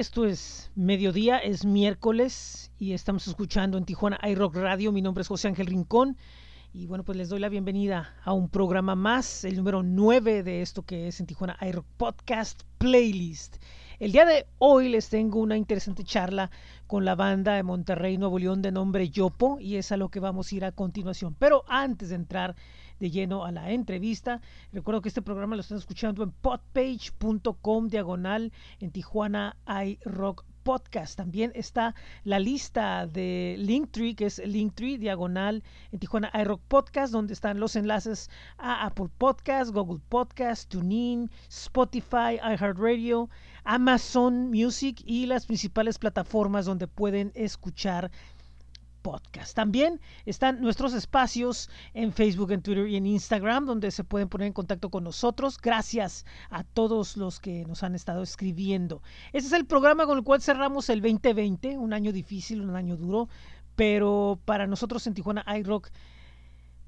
Esto es mediodía, es miércoles y estamos escuchando en Tijuana iRock Radio. Mi nombre es José Ángel Rincón y bueno, pues les doy la bienvenida a un programa más, el número 9 de esto que es en Tijuana iRock Podcast Playlist. El día de hoy les tengo una interesante charla con la banda de Monterrey, Nuevo León de nombre Yopo y es a lo que vamos a ir a continuación. Pero antes de entrar de lleno a la entrevista. Recuerdo que este programa lo están escuchando en podpage.com diagonal en Tijuana iRock podcast. También está la lista de Linktree, que es Linktree diagonal en Tijuana iRock Podcast, donde están los enlaces a Apple Podcast, Google Podcast, TuneIn, Spotify, iHeartRadio, Amazon Music y las principales plataformas donde pueden escuchar podcast. También están nuestros espacios en Facebook, en Twitter y en Instagram, donde se pueden poner en contacto con nosotros. Gracias a todos los que nos han estado escribiendo. Este es el programa con el cual cerramos el 2020, un año difícil, un año duro, pero para nosotros en Tijuana iRock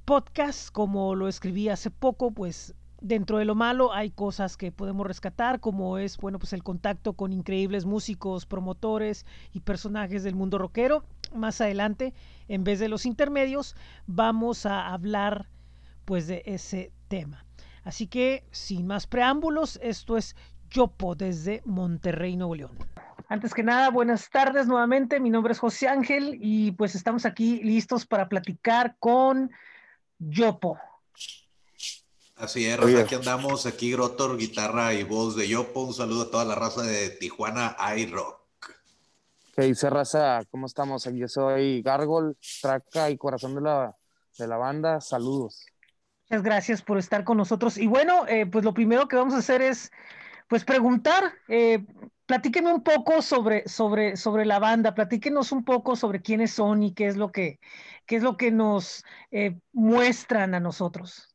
Podcast, como lo escribí hace poco, pues dentro de lo malo hay cosas que podemos rescatar, como es, bueno, pues el contacto con increíbles músicos, promotores y personajes del mundo rockero. Más adelante, en vez de los intermedios, vamos a hablar pues de ese tema. Así que, sin más preámbulos, esto es Yopo desde Monterrey, Nuevo León. Antes que nada, buenas tardes nuevamente. Mi nombre es José Ángel y pues estamos aquí listos para platicar con Yopo. Así es, Raza, aquí andamos, aquí Grotor, guitarra y voz de Yopo. Un saludo a toda la raza de Tijuana iRock. ¿Qué dice raza? ¿Cómo estamos? Aquí soy Gargol, Traca y corazón de la, de la banda. Saludos. Muchas gracias por estar con nosotros. Y bueno, eh, pues lo primero que vamos a hacer es pues preguntar, eh, platíqueme un poco sobre, sobre, sobre la banda, platíquenos un poco sobre quiénes son y qué es lo que, qué es lo que nos eh, muestran a nosotros.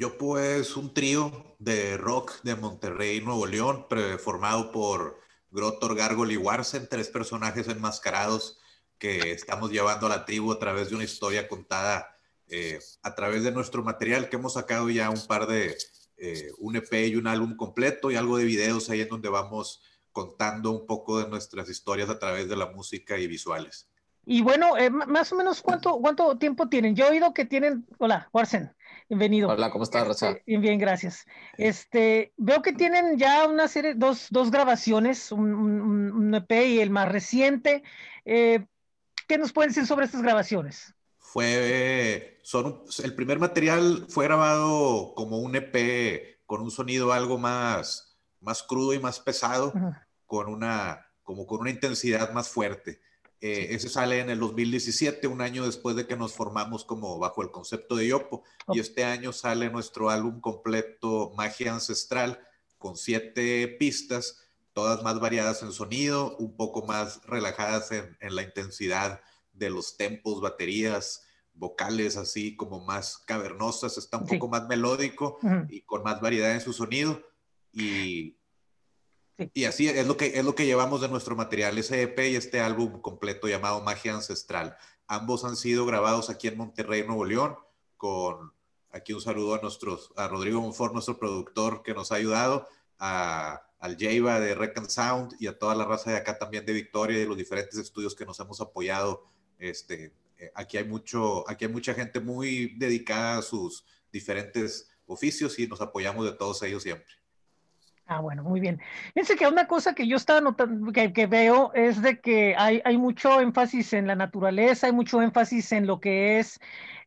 Yo pues un trío de rock de Monterrey, Nuevo León, formado por Grotor, Gargol y Warsen, tres personajes enmascarados que estamos llevando a la tribu a través de una historia contada eh, a través de nuestro material que hemos sacado ya un par de, eh, un EP y un álbum completo y algo de videos ahí en donde vamos contando un poco de nuestras historias a través de la música y visuales. Y bueno, eh, más o menos cuánto, cuánto tiempo tienen. Yo he oído que tienen, hola, Warsen, bienvenido. Hola, ¿cómo estás, Rosa? Este, bien, bien, gracias. Este, veo que tienen ya una serie, dos, dos grabaciones, un, un, EP y el más reciente. Eh, ¿Qué nos pueden decir sobre estas grabaciones? Fue, son, el primer material fue grabado como un EP con un sonido algo más, más crudo y más pesado, con una, como con una intensidad más fuerte. Eh, ese sale en el 2017, un año después de que nos formamos como bajo el concepto de Yopo. Y este año sale nuestro álbum completo Magia Ancestral con siete pistas, todas más variadas en sonido, un poco más relajadas en, la intensidad de los tempos, baterías, vocales así como más cavernosas, está un poco más melódico y con más variedad en su sonido. Y y así es lo, que, es lo que llevamos de nuestro material, ese EP y este álbum completo llamado Magia Ancestral. Ambos han sido grabados aquí en Monterrey, Nuevo León, con aquí un saludo a, nuestros, a Rodrigo Monfort, nuestro productor que nos ha ayudado, a, al Jaiba de Rec Sound y a toda la raza de acá también de Victoria y de los diferentes estudios que nos hemos apoyado. Este, eh, aquí, hay mucho, aquí hay mucha gente muy dedicada a sus diferentes oficios y nos apoyamos de todos ellos siempre. Ah, bueno, muy bien. Fíjense que una cosa que yo estaba notando, que, veo, es de que hay, mucho énfasis en la naturaleza, hay mucho énfasis en lo que es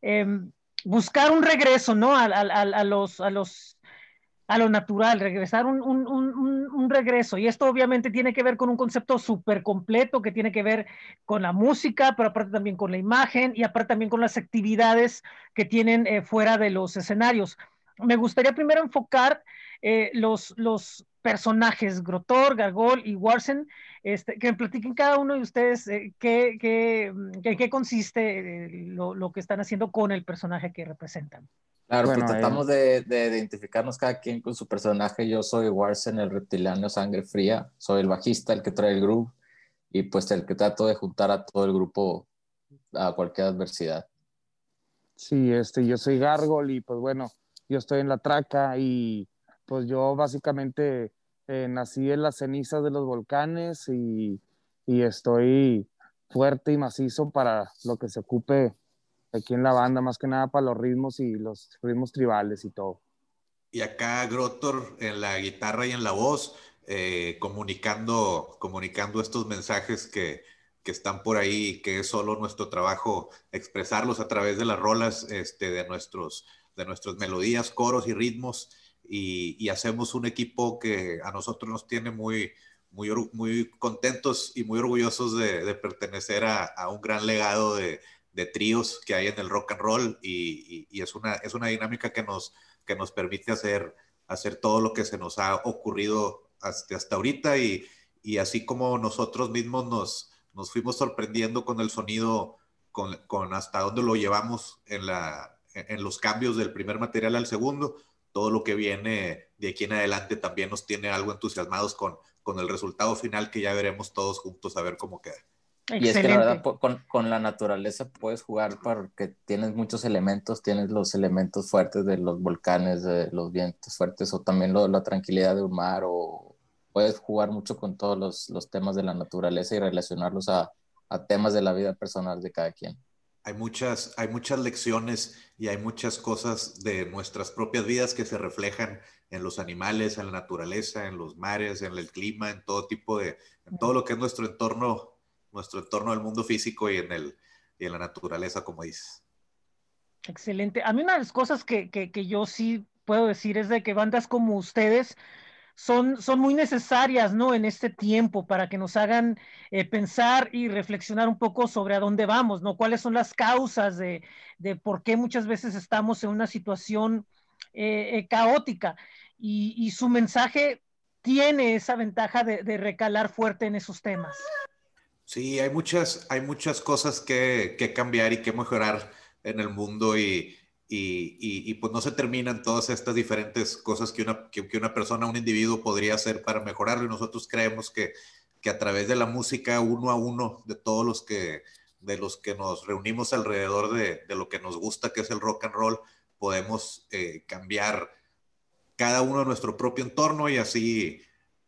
em, buscar un regreso, ¿no? A, los, a lo natural, regresar un, regreso. Y esto obviamente tiene que ver con un concepto súper completo que tiene que ver con la música, pero aparte también con la imagen y aparte también con las actividades que tienen eh, fuera de los escenarios. Me gustaría primero enfocar eh, los, los personajes, Grotor, Gargol y Warsen, este, que me platiquen cada uno de ustedes eh, qué, qué, qué, consiste eh, lo, lo, que están haciendo con el personaje que representan. Claro, pues tratamos de, de, identificarnos cada quien con su personaje. Yo soy Warsen, el reptiliano sangre fría, soy el bajista, el que trae el groove y pues el que trato de juntar a todo el grupo a cualquier adversidad. Sí, este, yo soy Gargol y pues bueno, yo estoy en la traca y pues yo básicamente eh, nací en las cenizas de los volcanes y, y, estoy fuerte y macizo para lo que se ocupe aquí en la banda, más que nada para los ritmos y los ritmos tribales y todo. Y acá Grotor en la guitarra y en la voz, eh, comunicando, comunicando estos mensajes que, que están por ahí, que es solo nuestro trabajo expresarlos a través de las rolas, este, de, nuestros, de nuestras melodías, coros y ritmos, y, hacemos un equipo que a nosotros nos tiene muy, muy, muy contentos y muy orgullosos de, pertenecer a, un gran legado de, de, tríos que hay en el rock and roll, y, y, es, una, es una dinámica que nos, que nos permite hacer, hacer todo lo que se nos ha ocurrido hasta, hasta ahorita, y, y así como nosotros mismos nos nos fuimos sorprendiendo con el sonido, con, con hasta dónde lo llevamos en, la, en los cambios del primer material al segundo. Todo lo que viene de aquí en adelante también nos tiene algo entusiasmados con, con el resultado final que ya veremos todos juntos a ver cómo queda. Y es que la verdad con, con, la naturaleza puedes jugar porque tienes muchos elementos, tienes los elementos fuertes de los volcanes, de los vientos fuertes o también lo, la tranquilidad de un mar o, puedes jugar mucho con todos los, los temas de la naturaleza y relacionarlos a, a, temas de la vida personal de cada quien. Hay muchas, hay muchas lecciones y hay muchas cosas de nuestras propias vidas que se reflejan en los animales, en la naturaleza, en los mares, en el clima, en todo tipo de, en todo lo que es nuestro entorno, nuestro entorno del mundo físico y en, el, y en la naturaleza, como dices. Excelente. A mí una de las cosas que, que, que yo sí puedo decir es de que bandas como ustedes, son, son muy necesarias, ¿no? En este tiempo para que nos hagan eh, pensar y reflexionar un poco sobre a dónde vamos, ¿no? Cuáles son las causas de, de por qué muchas veces estamos en una situación eh, eh, caótica. Y, y, su mensaje tiene esa ventaja de, de, recalar fuerte en esos temas. Sí, hay muchas, hay muchas cosas que, que cambiar y que mejorar en el mundo y, y, pues no se terminan todas estas diferentes cosas que una, que, una persona, un individuo podría hacer para mejorarlo. Y nosotros creemos que, que a través de la música uno a uno de todos los que, de los que nos reunimos alrededor de, de lo que nos gusta, que es el rock and roll, podemos eh, cambiar cada uno nuestro propio entorno y así,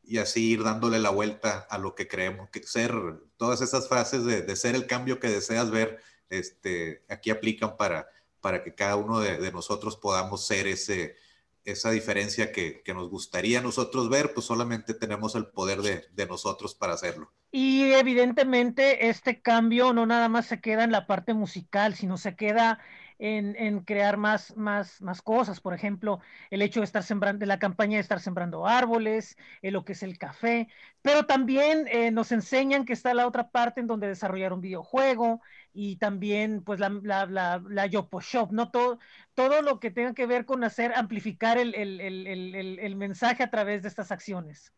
y así ir dándole la vuelta a lo que creemos que ser, todas esas frases de, de ser el cambio que deseas ver, este, aquí aplican para, para que cada uno de, nosotros podamos ser ese, esa diferencia que, que, nos gustaría nosotros ver, pues solamente tenemos el poder de, de, nosotros para hacerlo. Y evidentemente este cambio no nada más se queda en la parte musical, sino se queda en, en, crear más, más, más cosas. Por ejemplo, el hecho de estar sembrando, la campaña de estar sembrando árboles, eh, lo que es el café, pero también eh, nos enseñan que está la otra parte en donde desarrollar un videojuego y también pues la, la, la, la Yopo Shop, ¿no? Todo, todo lo que tenga que ver con hacer, amplificar el, el, el, el mensaje a través de estas acciones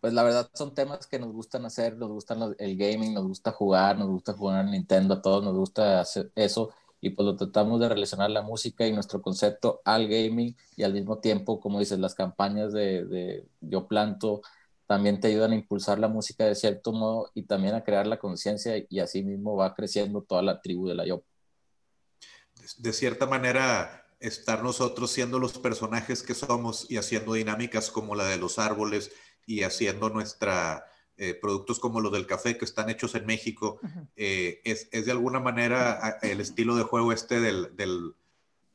pues la verdad son temas que nos gustan hacer, nos gustan el gaming, nos gusta jugar, nos gusta jugar a Nintendo, a todos nos gusta hacer eso y pues lo tratamos de relacionar la música y nuestro concepto al gaming y al mismo tiempo, como dices, las campañas de, de Yo Planto también te ayudan a impulsar la música de cierto modo y también a crear la conciencia y así mismo va creciendo toda la tribu de la Yo. De cierta manera, estar nosotros siendo los personajes que somos y haciendo dinámicas como la de los árboles y haciendo nuestra eh, productos como los del café que están hechos en México, eh, es, es, de alguna manera el estilo de juego este del, del,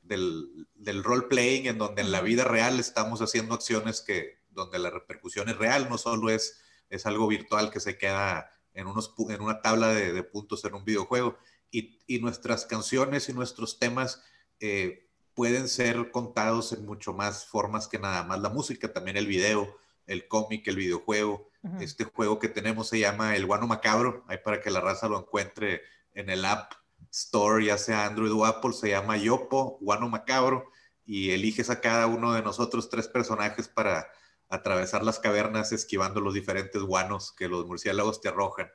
del, del role playing, en donde en la vida real estamos haciendo acciones que, donde la repercusión es real, no solo es, es algo virtual que se queda en, unos, en una tabla de, de puntos en un videojuego. Y, y, nuestras canciones y nuestros temas eh, pueden ser contados en mucho más formas que nada más la música, también el video, el cómic, el videojuego. Este juego que tenemos se llama El Guano Macabro, ahí para que la raza lo encuentre en el App Store, ya sea Android o Apple, se llama Yopo, Guano Macabro, y eliges a cada uno de nosotros tres personajes para atravesar las cavernas esquivando los diferentes guanos que los murciélagos te arrojan.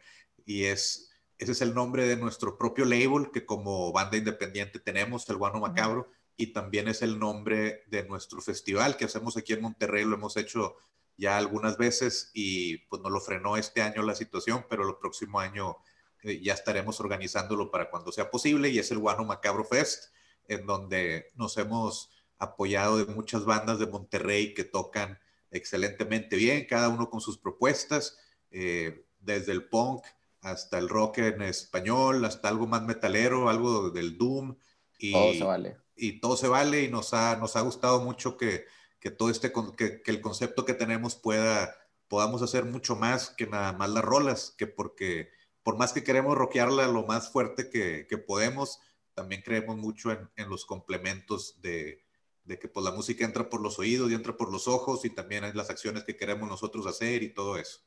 Y es, ese es el nombre de nuestro propio label que como banda independiente tenemos, el Guano Macabro, y también es el nombre de nuestro festival que hacemos aquí en Monterrey, lo hemos hecho ya algunas veces y pues no lo frenó este año la situación, pero el próximo año eh, ya estaremos organizándolo para cuando sea posible y es el Guano Macabro Fest, en donde nos hemos apoyado de muchas bandas de Monterrey que tocan excelentemente bien, cada uno con sus propuestas, eh, desde el punk hasta el rock en español, hasta algo más metalero, algo del doom. Y, todo se vale. Y todo se vale y nos ha, nos ha gustado mucho que, que todo este, que, que, el concepto que tenemos pueda, podamos hacer mucho más que nada más las rolas, que porque por más que queremos rockearla lo más fuerte que, que podemos, también creemos mucho en, en los complementos de, de que pues la música entra por los oídos y entra por los ojos y también en las acciones que queremos nosotros hacer y todo eso.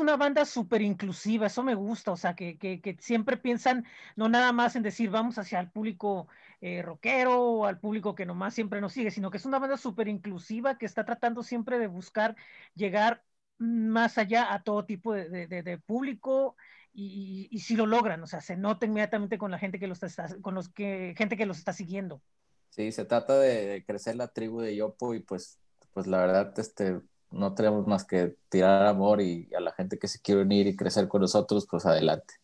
Una banda súper inclusiva, eso me gusta, o sea, que, que, siempre piensan no nada más en decir vamos hacia el público eh, rockero o al público que nomás siempre nos sigue, sino que es una banda súper inclusiva que está tratando siempre de buscar llegar más allá a todo tipo de, de, público y, y, si lo logran, o sea, se nota inmediatamente con la gente que los está, con los que, gente que los está siguiendo. Sí, se trata de crecer la tribu de Yopo y pues, pues la verdad, este, no tenemos más que tirar amor y a la gente que se quiere unir y crecer con nosotros, pues adelante.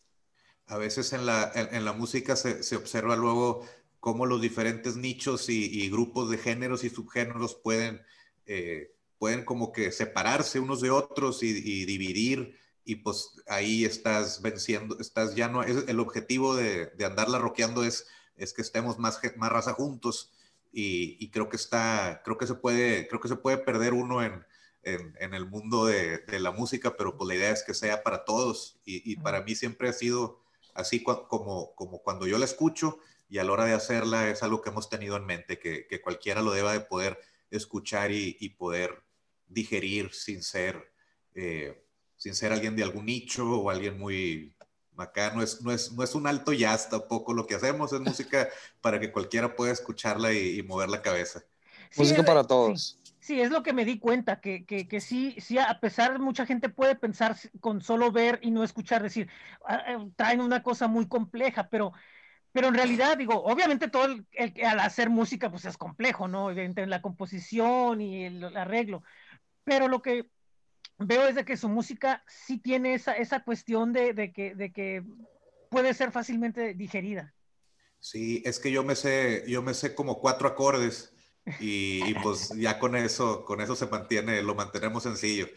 A veces en la, en, la música se, se, observa luego cómo los diferentes nichos y, grupos de géneros y subgéneros pueden, eh, pueden como que separarse unos de otros y, dividir y pues ahí estás venciendo, estás ya no, es, el objetivo de, de andarla rockeando es es que estemos más, más raza juntos y, creo que está, creo que se puede, creo que se puede perder uno en, en, el mundo de, de, la música, pero pues la idea es que sea para todos y, y para mí siempre ha sido así como, como cuando yo la escucho y a la hora de hacerla es algo que hemos tenido en mente, que, que cualquiera lo deba de poder escuchar y, y poder digerir sin ser, eh, sin ser alguien de algún nicho o alguien muy, Acá no es, no, es, no es un alto jazz tampoco lo que hacemos, es música para que cualquiera pueda escucharla y, mover la cabeza. música para todos. Sí, es lo que me di cuenta, que, que, que, sí, sí, a pesar de mucha gente puede pensar con solo ver y no escuchar, decir, ah, eh, traen una cosa muy compleja, pero, pero en realidad, digo, obviamente todo el, al hacer música, pues es complejo, ¿no? Evidentemente la composición y el arreglo, pero lo que veo es de que su música sí tiene esa, esa cuestión de, de, que, de que puede ser fácilmente digerida. Sí, es que yo me sé, yo me sé como cuatro acordes y, pues ya con eso, con eso se mantiene, lo mantenemos sencillo.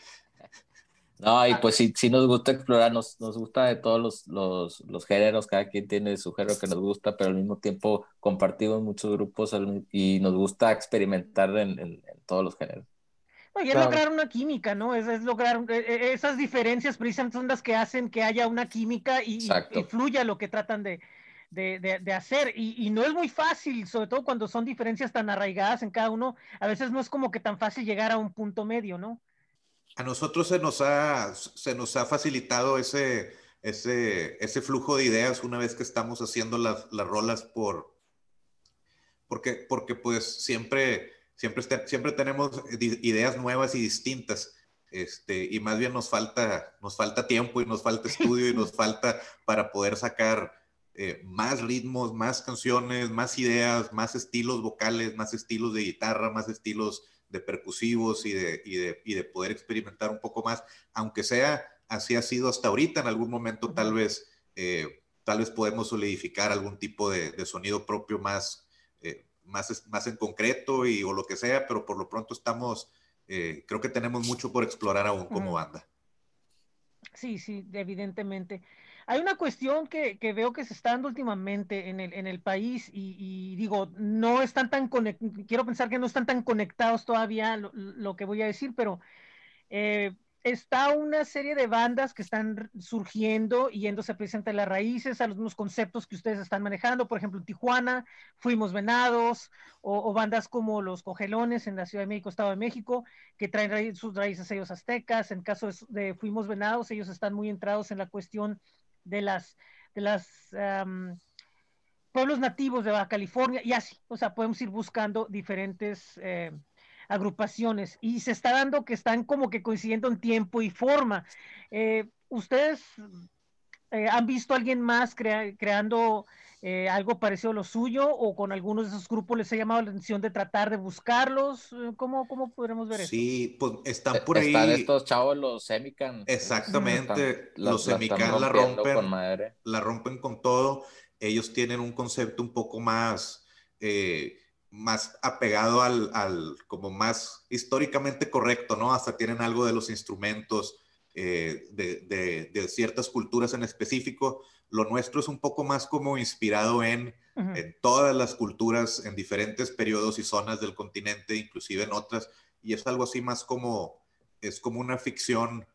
No, y pues sí, sí nos gusta explorar, nos, nos gusta de todos los, los, los, géneros, cada quien tiene su género que nos gusta, pero al mismo tiempo compartimos muchos grupos y nos gusta experimentar en, en todos los géneros. Y es lograr una química, ¿no? Es, lograr eh, eh, esas diferencias precisamente son las que hacen que haya una química y, fluya lo que tratan de, hacer. Y, no es muy fácil, sobre todo cuando son diferencias tan arraigadas en cada uno. A veces no es como que tan fácil llegar a un punto medio, ¿no? A nosotros se nos ha, se nos ha facilitado ese, ese, ese flujo de ideas una vez que estamos haciendo las, las rolas por... Porque, porque pues siempre siempre, siempre tenemos ideas nuevas y distintas. Este, y más bien nos falta, nos falta tiempo y nos falta estudio y nos falta para poder sacar eh, más ritmos, más canciones, más ideas, más estilos vocales, más estilos de guitarra, más estilos de percusivos y de, y de, y de poder experimentar un poco más, aunque sea así ha sido hasta ahorita, en algún momento tal vez, eh, tal vez podemos solidificar algún tipo de, de sonido propio más, eh, más, más en concreto y, o lo que sea, pero por lo pronto estamos, eh, creo que tenemos mucho por explorar aún como banda. Sí, sí, evidentemente. Hay una cuestión que, veo que se está dando últimamente en el, en el país y, digo, no están tan quiero pensar que no están tan conectados todavía lo, que voy a decir, pero eh, está una serie de bandas que están surgiendo y yéndose precisamente a las raíces, a los mismos conceptos que ustedes están manejando. Por ejemplo, en Tijuana, Fuimos Venados, o, bandas como Los Cogelones en la Ciudad de México, Estado de México, que traen sus raíces ellos aztecas. En caso de, Fuimos Venados, ellos están muy entrados en la cuestión de las, de las pueblos nativos de Baja California y así. O sea, podemos ir buscando diferentes... Eh, agrupaciones y se está dando que están como que coincidiendo en tiempo y forma. Eh, ¿Ustedes eh, han visto a alguien más creando eh, algo parecido a lo suyo o con algunos de esos grupos les ha llamado la atención de tratar de buscarlos? ¿Cómo, cómo podremos ver eso? Sí, pues están por ahí. Están estos chavos, los Semican. Exactamente, los Semican la rompen, la rompen con todo. Ellos tienen un concepto un poco más más apegado al, al, como más históricamente correcto, ¿no? Hasta tienen algo de los instrumentos eh, de, de, ciertas culturas en específico. Lo nuestro es un poco más como inspirado en, en, todas las culturas, en diferentes periodos y zonas del continente, inclusive en otras, y es algo así más como, es como una ficción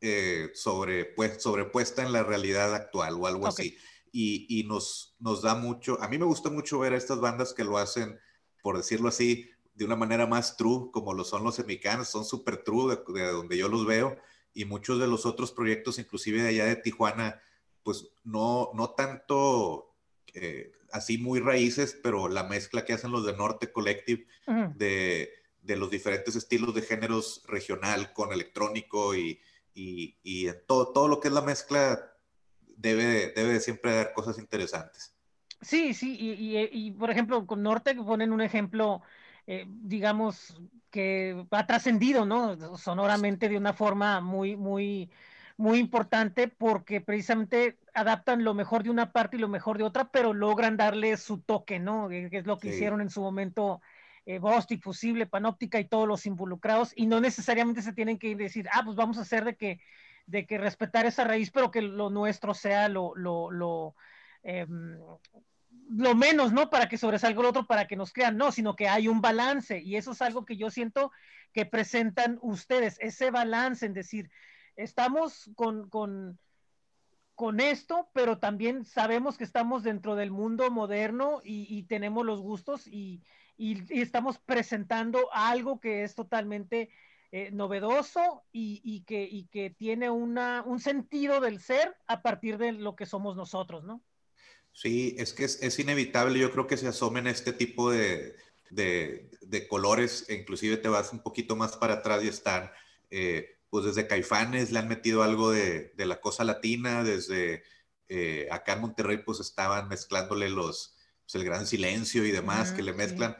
eh, sobre, pues, sobrepuesta en la realidad actual o algo así. Y, y, nos, nos da mucho, a mí me gusta mucho ver a estas bandas que lo hacen por decirlo así, de una manera más true, como lo son los semicanos, son súper true de, donde yo los veo, y muchos de los otros proyectos, inclusive de allá de Tijuana, pues no, no tanto eh, así muy raíces, pero la mezcla que hacen los de Norte Collective de, de, los diferentes estilos de géneros regional con electrónico y, y, y todo, todo lo que es la mezcla debe, debe siempre dar cosas interesantes. Sí, sí, y, por ejemplo, con Norte ponen un ejemplo, eh, digamos, que ha trascendido, ¿no? Sonoramente de una forma muy, muy, muy importante porque precisamente adaptan lo mejor de una parte y lo mejor de otra, pero logran darle su toque, ¿no? Que es lo que hicieron en su momento eh, Bostic, Fusible, Panóptica y todos los involucrados, y no necesariamente se tienen que decir, ah, pues vamos a hacer de que, de que respetar esa raíz, pero que lo nuestro sea lo, lo, lo Em, lo menos, ¿no? Para que sobresalga el otro, para que nos crean, no, sino que hay un balance y eso es algo que yo siento que presentan ustedes, ese balance en decir, estamos con, con, con esto, pero también sabemos que estamos dentro del mundo moderno y, tenemos los gustos y, y, estamos presentando algo que es totalmente eh, novedoso y, que, y que tiene una, un sentido del ser a partir de lo que somos nosotros, ¿no? Sí, es que es, inevitable, yo creo que se asomen este tipo de, colores, e inclusive te vas un poquito más para atrás y están, eh, pues desde Caifanes le han metido algo de, la cosa latina, desde eh, acá en Monterrey pues estaban mezclándole los, pues, el gran silencio y demás que le mezclan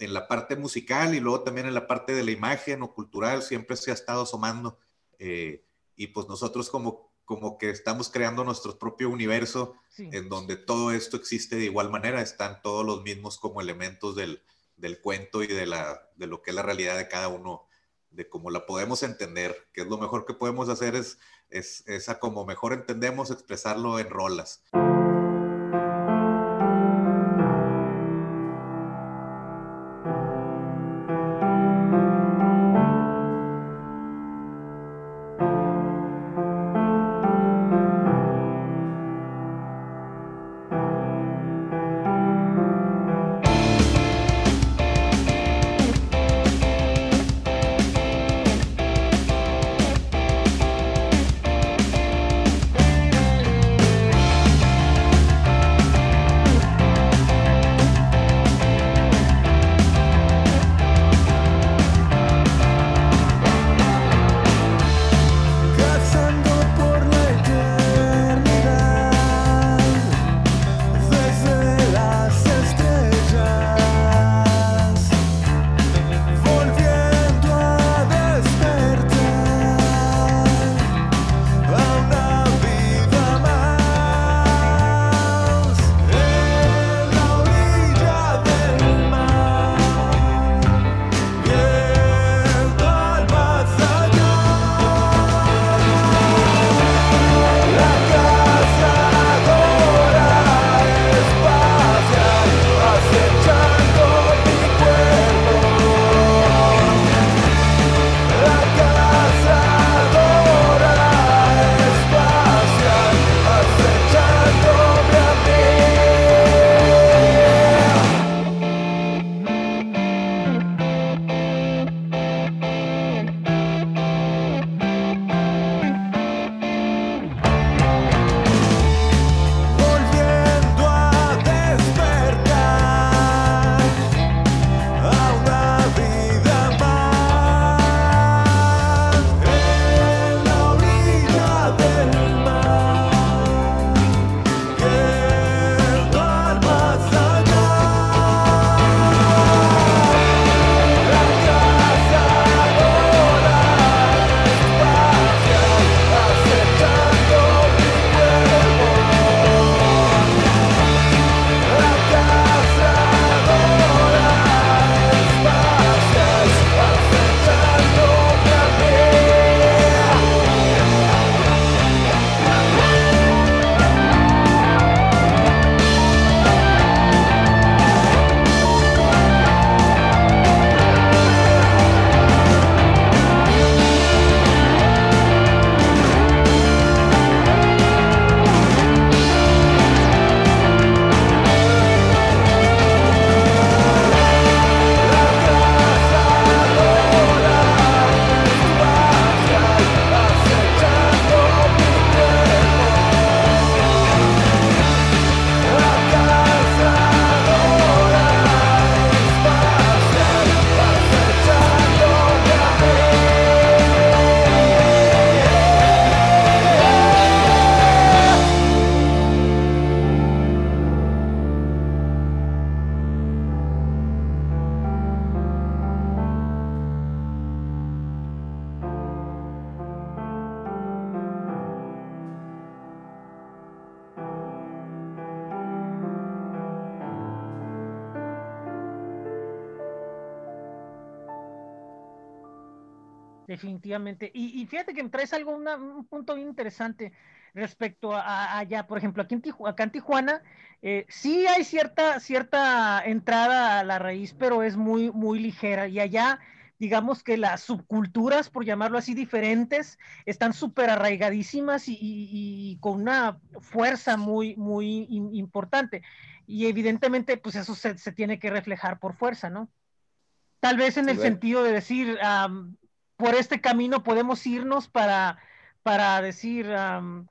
en la parte musical y luego también en la parte de la imagen o cultural, siempre se ha estado asomando. Eh, y pues nosotros como como que estamos creando nuestro propio universo en donde todo esto existe de igual manera, están todos los mismos como elementos del, del cuento y de, la, de lo que es la realidad de cada uno, de cómo la podemos entender, que es lo mejor que podemos hacer es, es, es a como mejor entendemos expresarlo en rolas. Definitivamente. Y, fíjate que me traes algo, un punto bien interesante. respecto a, allá, por ejemplo, aquí en Tijuana, acá en Tijuana, eh, sí hay cierta, cierta entrada a la raíz, pero es muy, muy ligera. Y allá, digamos que las subculturas, por llamarlo así, diferentes, están súper arraigadísimas y, con una fuerza muy, muy importante. Y evidentemente, pues eso se, tiene que reflejar por fuerza, ¿no? Tal vez en el sentido de decir, por este camino podemos irnos para para decir,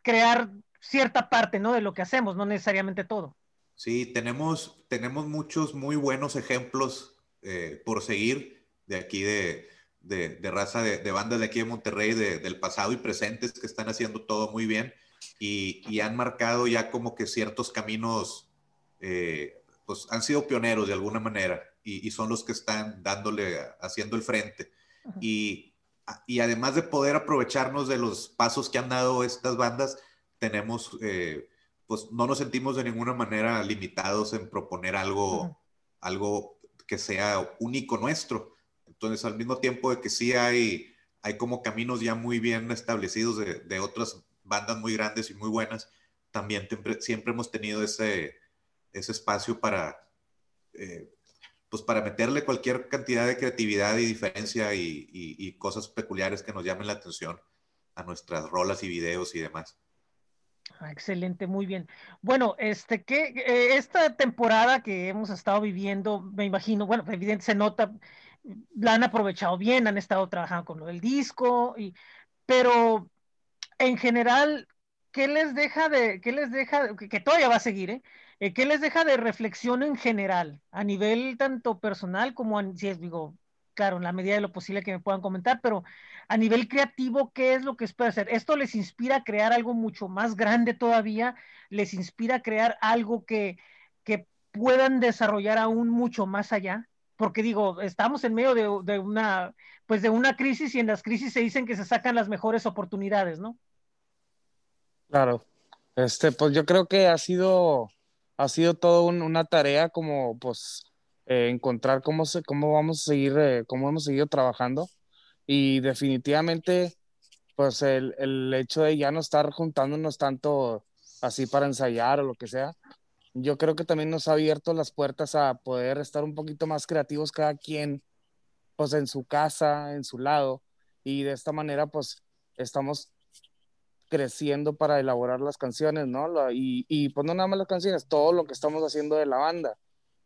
crear cierta parte, ¿no? De lo que hacemos, no necesariamente todo. Sí, tenemos, tenemos muchos muy buenos ejemplos eh, por seguir de aquí de, de, raza de, bandas de aquí de Monterrey, del pasado y presentes que están haciendo todo muy bien y, y han marcado ya como que ciertos caminos, eh, pues han sido pioneros de alguna manera y, y, son los que están dándole, haciendo el frente. Y, y además de poder aprovecharnos de los pasos que han dado estas bandas, tenemos, eh, pues no nos sentimos de ninguna manera limitados en proponer algo, algo que sea único nuestro. Entonces, al mismo tiempo de que sí hay, hay como caminos ya muy bien establecidos de, de otras bandas muy grandes y muy buenas, también siempre, hemos tenido ese, ese espacio para, eh, pues para meterle cualquier cantidad de creatividad y diferencia y, cosas peculiares que nos llamen la atención a nuestras rolas y videos y demás. Ah, excelente, muy bien. Bueno, este que eh, esta temporada que hemos estado viviendo, me imagino, bueno, evidentemente se nota, la han aprovechado bien, han estado trabajando con lo del disco, y, pero en general, ¿qué les deja de, qué les deja, que, que todavía va a seguir, eh? Eh, ¿Qué les deja de reflexión en general, a nivel tanto personal como, si es, digo, claro, en la medida de lo posible que me puedan comentar, pero a nivel creativo, ¿qué es lo que espera hacer? ¿Esto les inspira a crear algo mucho más grande todavía? ¿Les inspira a crear algo que, que puedan desarrollar aún mucho más allá? Porque digo, estamos en medio de, de, una, pues de una crisis y en las crisis se dicen que se sacan las mejores oportunidades, ¿no? Claro. Este, pues yo creo que ha sido ha sido todo una tarea como pues eh, encontrar cómo, se, cómo vamos a seguir, eh, cómo hemos seguido trabajando. Y definitivamente pues el, el, hecho de ya no estar juntándonos tanto así para ensayar o lo que sea, yo creo que también nos ha abierto las puertas a poder estar un poquito más creativos cada quien pues en su casa, en su lado. Y de esta manera pues estamos creciendo para elaborar las canciones, ¿no? Y, y pues no nada más las canciones, todo lo que estamos haciendo de la banda.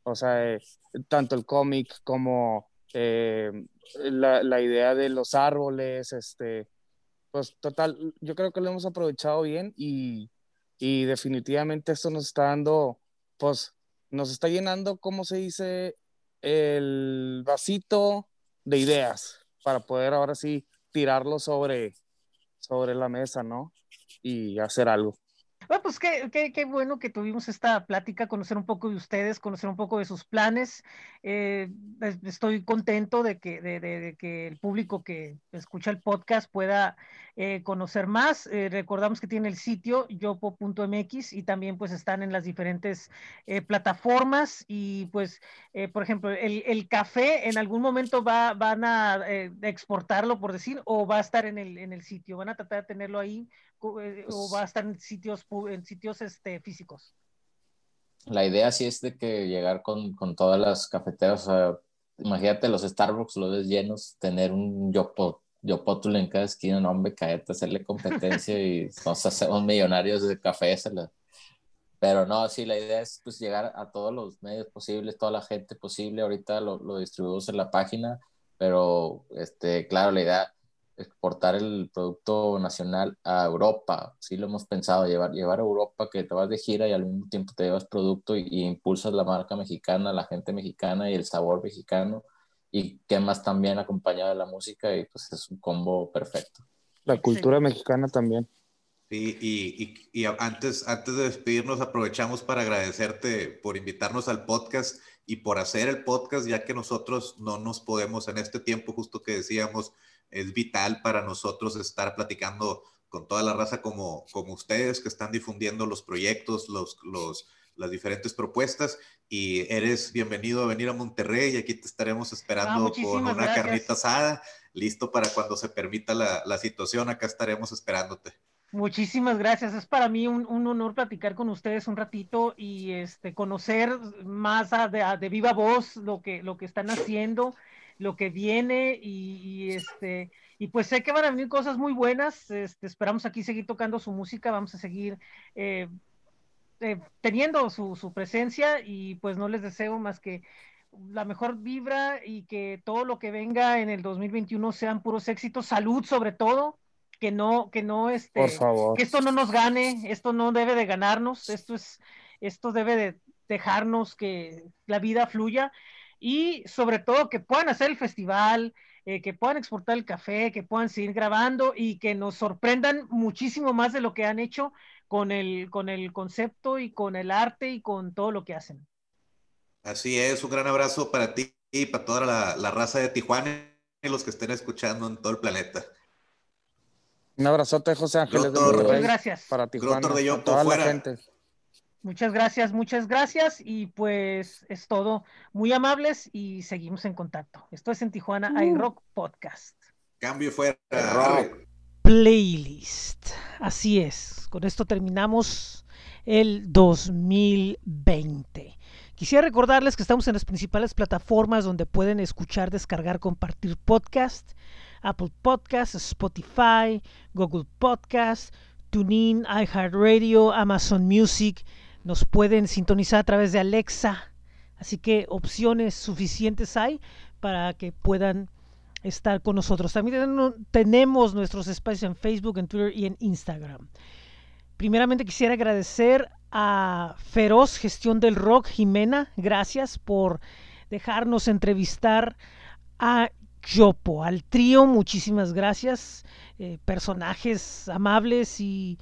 O sea, eh, tanto el cómic como eh, la, la, idea de los árboles, este, pues total, yo creo que lo hemos aprovechado bien y, y definitivamente esto nos está dando, pues nos está llenando, ¿cómo se dice? El vasito de ideas para poder ahora sí tirarlo sobre, sobre la mesa, ¿no? Y hacer algo. Bueno, pues qué, qué, qué, bueno que tuvimos esta plática, conocer un poco de ustedes, conocer un poco de sus planes. Eh, estoy contento de que, de, que el público que escucha el podcast pueda eh, conocer más. Eh, recordamos que tiene el sitio yopo.mx y también pues están en las diferentes plataformas y pues, por ejemplo, el, el, café en algún momento va, van a exportarlo, por decir, o va a estar en el, en el sitio. Van a tratar de tenerlo ahí o va a estar en sitios, en sitios este, físicos? La idea sí es de que llegar con, con todas las cafeteras, o sea, imagínate los Starbucks, los ves llenos, tener un Yopotul en cada esquina, no hombre, cállate, hacerle competencia y nos hacemos millonarios de café. Pero no, sí, la idea es pues llegar a todos los medios posibles, toda la gente posible. Ahorita lo, lo distribuimos en la página, pero este, claro, la idea exportar el producto nacional a Europa. Sí lo hemos pensado, llevar, llevar a Europa que te vas de gira y al mismo tiempo te llevas producto y, impulsas la marca mexicana, la gente mexicana y el sabor mexicano y más también acompañado de la música y pues es un combo perfecto. La cultura mexicana también. Sí, y, y, y, antes, antes de despedirnos aprovechamos para agradecerte por invitarnos al podcast y por hacer el podcast, ya que nosotros no nos podemos en este tiempo justo que decíamos, es vital para nosotros estar platicando con toda la raza como, como ustedes que están difundiendo los proyectos, los, los, las diferentes propuestas y eres bienvenido a venir a Monterrey y aquí te estaremos esperando ah, con una carnita asada, listo para cuando se permita la, la, situación, acá estaremos esperándote. Muchísimas gracias. Es para mí un, honor platicar con ustedes un ratito y este, conocer más de, viva voz lo que, lo que están haciendo, lo que viene y, este, y pues sé que van a venir cosas muy buenas. Este, esperamos aquí seguir tocando su música, vamos a seguir eh, eh, teniendo su, su presencia y pues no les deseo más que la mejor vibra y que todo lo que venga en el 2021 sean puros éxitos, salud sobre todo, que no, que no, este, Por favor. que esto no nos gane, esto no debe de ganarnos, esto es, esto debe de dejarnos que la vida fluya y sobre todo que puedan hacer el festival, eh, que puedan exportar el café, que puedan seguir grabando y que nos sorprendan muchísimo más de lo que han hecho con el, con el concepto y con el arte y con todo lo que hacen. Así es, un gran abrazo para ti y para toda la, raza de Tijuana y los que estén escuchando en todo el planeta. Un abrazote, José Ángeles Muchas gracias. Para Tijuana, de toda la gente. Muchas gracias, muchas gracias. Y pues es todo. Muy amables y seguimos en contacto. Esto es en Tijuana uh. iRock Podcast. Cambio fuera. Playlist. Así es. Con esto terminamos el 2020. Quisiera recordarles que estamos en las principales plataformas donde pueden escuchar, descargar, compartir podcast. Apple Podcast, Spotify, Google Podcast, TuneIn, iHeartRadio, Amazon Music. Nos pueden sintonizar a través de Alexa. Así que opciones suficientes hay para que puedan estar con nosotros. También tenemos nuestros espacios en Facebook, en Twitter y en Instagram. Primeramente quisiera agradecer a Feroz Gestión del Rock, Jimena, gracias por dejarnos entrevistar a Yopo, al trío, muchísimas gracias. Eh, personajes amables y,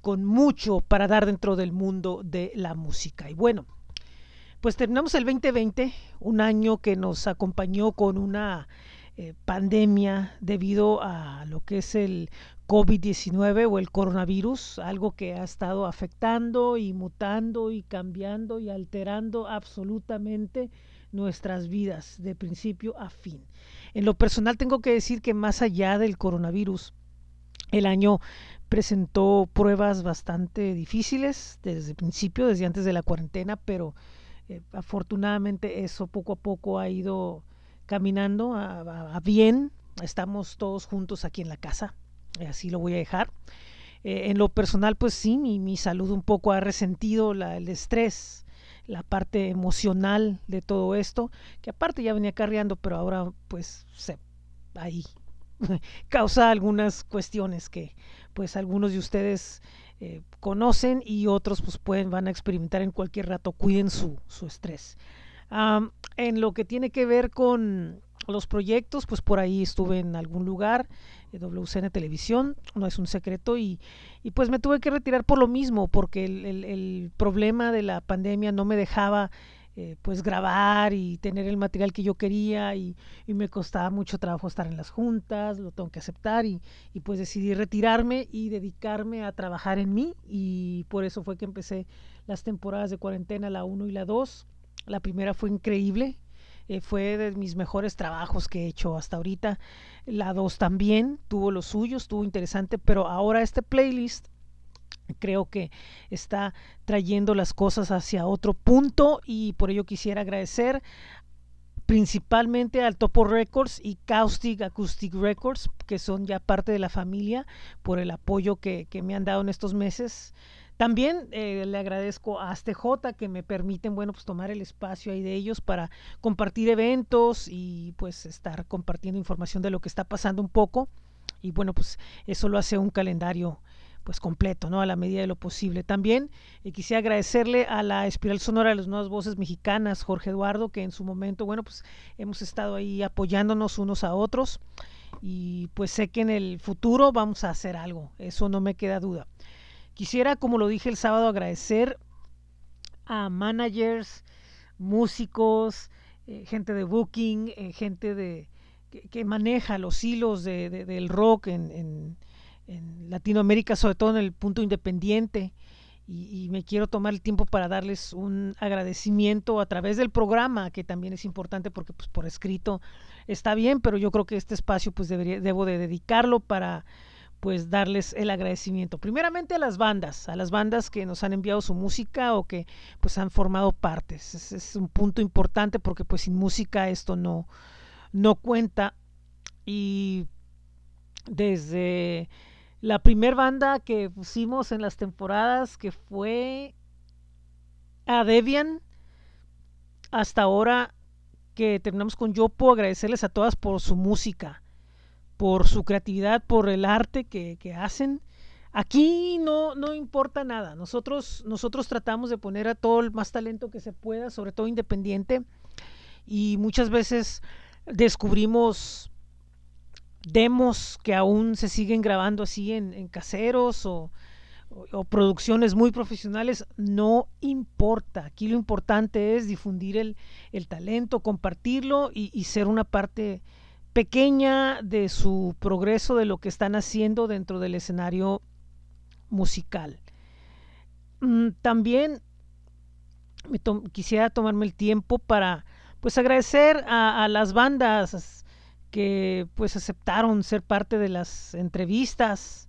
con mucho para dar dentro del mundo de la música. Y bueno, pues terminamos el 2020, un año que nos acompañó con una eh, pandemia debido a lo que es el COVID-19 o el coronavirus, algo que ha estado afectando y mutando y cambiando y alterando absolutamente nuestras vidas de principio a fin. En lo personal tengo que decir que más allá del coronavirus, el año presentó pruebas bastante difíciles desde el principio, desde antes de la cuarentena, pero eh, afortunadamente eso poco a poco ha ido caminando a, bien. Estamos todos juntos aquí en la casa, así lo voy a dejar. Eh, en lo personal, pues sí, mi, mi salud un poco ha resentido la, el estrés, la parte emocional de todo esto, que aparte ya venía carreando, pero ahora pues se, ahí causa algunas cuestiones que pues algunos de ustedes eh, conocen y otros pues pueden, van a experimentar en cualquier rato, cuiden su, su estrés. En lo que tiene que ver con los proyectos, pues por ahí estuve en algún lugar, WCN Televisión, no es un secreto, y, y, pues me tuve que retirar por lo mismo, porque el, el, problema de la pandemia no me dejaba eh, pues grabar y tener el material que yo quería y, y, me costaba mucho trabajo estar en las juntas, lo tengo que aceptar y, y, pues decidí retirarme y dedicarme a trabajar en mí y por eso fue que empecé las temporadas de cuarentena, la 1 y la 2 la primera fue increíble, eh, fue de mis mejores trabajos que he hecho hasta ahorita. La 2 también tuvo lo suyo, estuvo interesante, pero ahora este playlist creo que está trayendo las cosas hacia otro punto y por ello quisiera agradecer principalmente al Topo Records y Caustic Acoustic Records, que son ya parte de la familia, por el apoyo que, que me han dado en estos meses. También eh, le agradezco a ASTJ que me permiten, bueno, pues tomar el espacio ahí de ellos para compartir eventos y pues estar compartiendo información de lo que está pasando un poco. Y bueno, pues eso lo hace un calendario pues completo, ¿no? A la medida de lo posible. También eh, quisiera agradecerle a la Espiral Sonora de las Nuevas Voces Mexicanas, Jorge Eduardo, que en su momento, bueno, pues hemos estado ahí apoyándonos unos a otros y pues sé que en el futuro vamos a hacer algo, eso no me queda duda. Quisiera, como lo dije el sábado, agradecer a managers, músicos, eh, gente de booking, eh, gente de, que, maneja los hilos del rock en, Latinoamérica, sobre todo en el punto independiente. Y, me quiero tomar el tiempo para darles un agradecimiento a través del programa, que también es importante porque pues, por escrito está bien, pero yo creo que este espacio pues debo de dedicarlo para pues darles el agradecimiento. Primeramente a las bandas, a las bandas que nos han enviado su música o que pues han formado partes. Es, un punto importante porque pues sin música esto no, no cuenta. Y desde la primer banda que pusimos en las temporadas, que fue a Debian, hasta ahora que terminamos con Yopo, agradecerles a todas por su música, por su creatividad, por el arte que, que hacen. Aquí no, no importa nada. Nosotros, nosotros tratamos de poner a todo el más talento que se pueda, sobre todo independiente. Y muchas veces descubrimos demos que aún se siguen grabando así en, caseros o, producciones muy profesionales, no importa. Aquí lo importante es difundir el, talento, compartirlo y, ser una parte pequeña de su progreso, de lo que están haciendo dentro del escenario musical. Mm, también quisiera tomarme el tiempo para pues agradecer a, las bandas, que pues aceptaron ser parte de las entrevistas.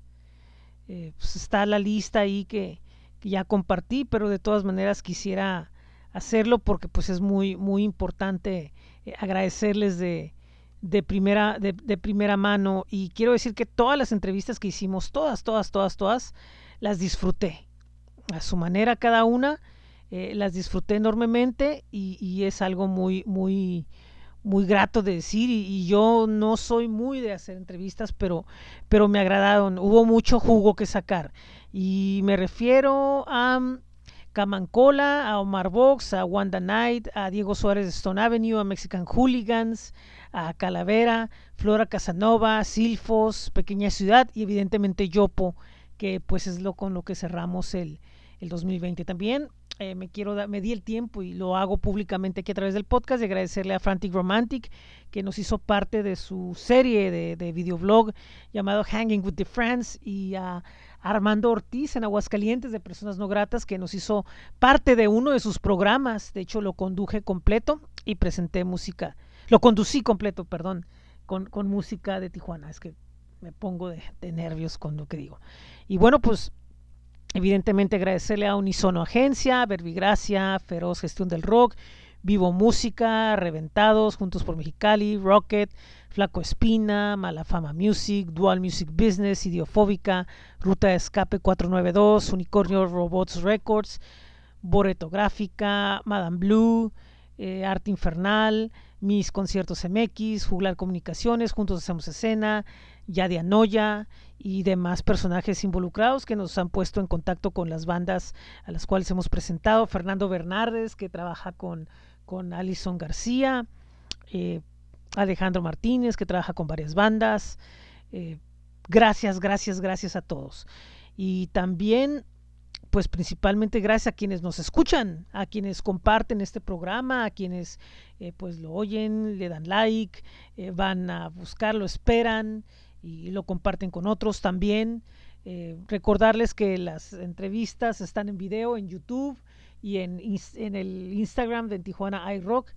Eh, pues está la lista ahí que, ya compartí, pero de todas maneras quisiera hacerlo porque pues es muy, muy importante eh, agradecerles de, de primera, de, primera mano. Y quiero decir que todas las entrevistas que hicimos, todas, todas, todas, todas, las disfruté. A su manera cada una, eh, las disfruté enormemente y, y es algo muy, muy, muy grato de decir y, yo no soy muy de hacer entrevistas, pero, pero me agradaron, hubo mucho jugo que sacar. Y me refiero a Camancola, a Omar Box, a Wanda Knight, a Diego Suárez de Stone Avenue, a Mexican Hooligans, a Calavera, Flora Casanova, Silfos, Pequeña Ciudad y evidentemente Yopo, que pues es lo con lo que cerramos el, el 2020. También eh, me quiero me di el tiempo y lo hago públicamente aquí a través del podcast y agradecerle a Frantic Romantic que nos hizo parte de su serie de, de videoblog llamado Hanging with the Friends y a Armando Ortiz en Aguascalientes de Personas No Gratas que nos hizo parte de uno de sus programas. De hecho, lo conduje completo y presenté música. Lo conducí completo, perdón, con, con música de Tijuana. Es que me pongo de, nervios con lo que digo. Y bueno, pues Evidentemente agradecerle a Unisono Agencia, Verbigracia, Feroz Gestión del Rock, Vivo Música, Reventados, Juntos por Mexicali, Rocket, Flaco Espina, Malafama Music, Dual Music Business, Idiofóbica, Ruta de Escape 492, Unicornio Robots Records, Boreto Gráfica, Madame Blue, eh, Arte Infernal, Mis Conciertos MX, Juglar Comunicaciones, Juntos Hacemos Escena, Yadia Noya, y demás personajes involucrados que nos han puesto en contacto con las bandas a las cuales hemos presentado. Fernando Bernardes, que trabaja con, con Alison García, eh, Alejandro Martínez, que trabaja con varias bandas. Eh, gracias, gracias, gracias a todos. Y también, pues principalmente gracias a quienes nos escuchan, a quienes comparten este programa, a quienes eh, pues lo oyen, le dan like, van a buscarlo, esperan y lo comparten con otros también. Eh, recordarles que las entrevistas están en video en YouTube y en, en el Instagram de Tijuana iRock.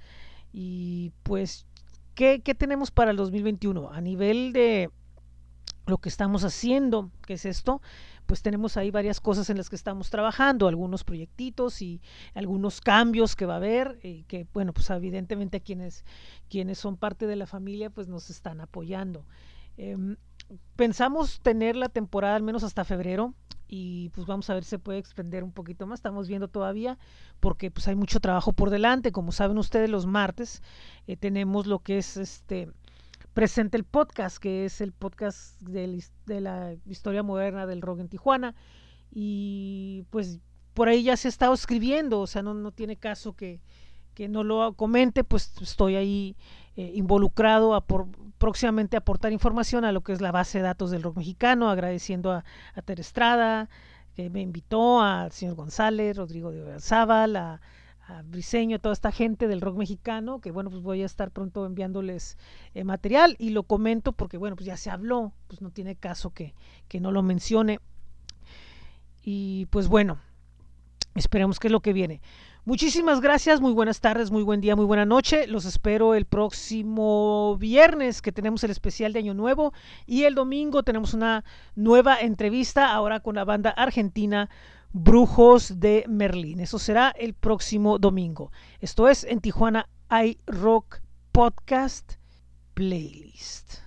Y pues, ¿qué, ¿qué, tenemos para el 2021? A nivel de lo que estamos haciendo, ¿qué es esto? Pues tenemos ahí varias cosas en las que estamos trabajando, algunos proyectitos y algunos cambios que va a haber, y que bueno, pues evidentemente quienes, quienes son parte de la familia pues nos están apoyando. Em, pensamos tener la temporada al menos hasta febrero y pues vamos a ver si se puede extender un poquito más. Estamos viendo todavía porque pues hay mucho trabajo por delante. Como saben ustedes, los martes eh, tenemos lo que es este presente el podcast, que es el podcast de, la historia moderna del rock en Tijuana. Y pues por ahí ya se ha estado escribiendo, o sea, no, no tiene caso que, que no lo comente, pues estoy ahí eh, involucrado a por, próximamente aportar información a lo que es la base de datos del rock mexicano, agradeciendo a, a Ter Estrada, que me invitó, al señor González, Rodrigo de Zaval, a, a Briseño, toda esta gente del rock mexicano, que bueno, pues voy a estar pronto enviándoles eh, material y lo comento porque bueno, pues ya se habló, pues no tiene caso que, que no lo mencione. Y pues bueno, esperemos que es lo que viene. Muchísimas gracias, muy buenas tardes, muy buen día, muy buena noche. Los espero el próximo viernes que tenemos el especial de Año Nuevo y el domingo tenemos una nueva entrevista ahora con la banda argentina Brujos de Merlín. Eso será el próximo domingo. Esto es en Tijuana iRock Podcast Playlist.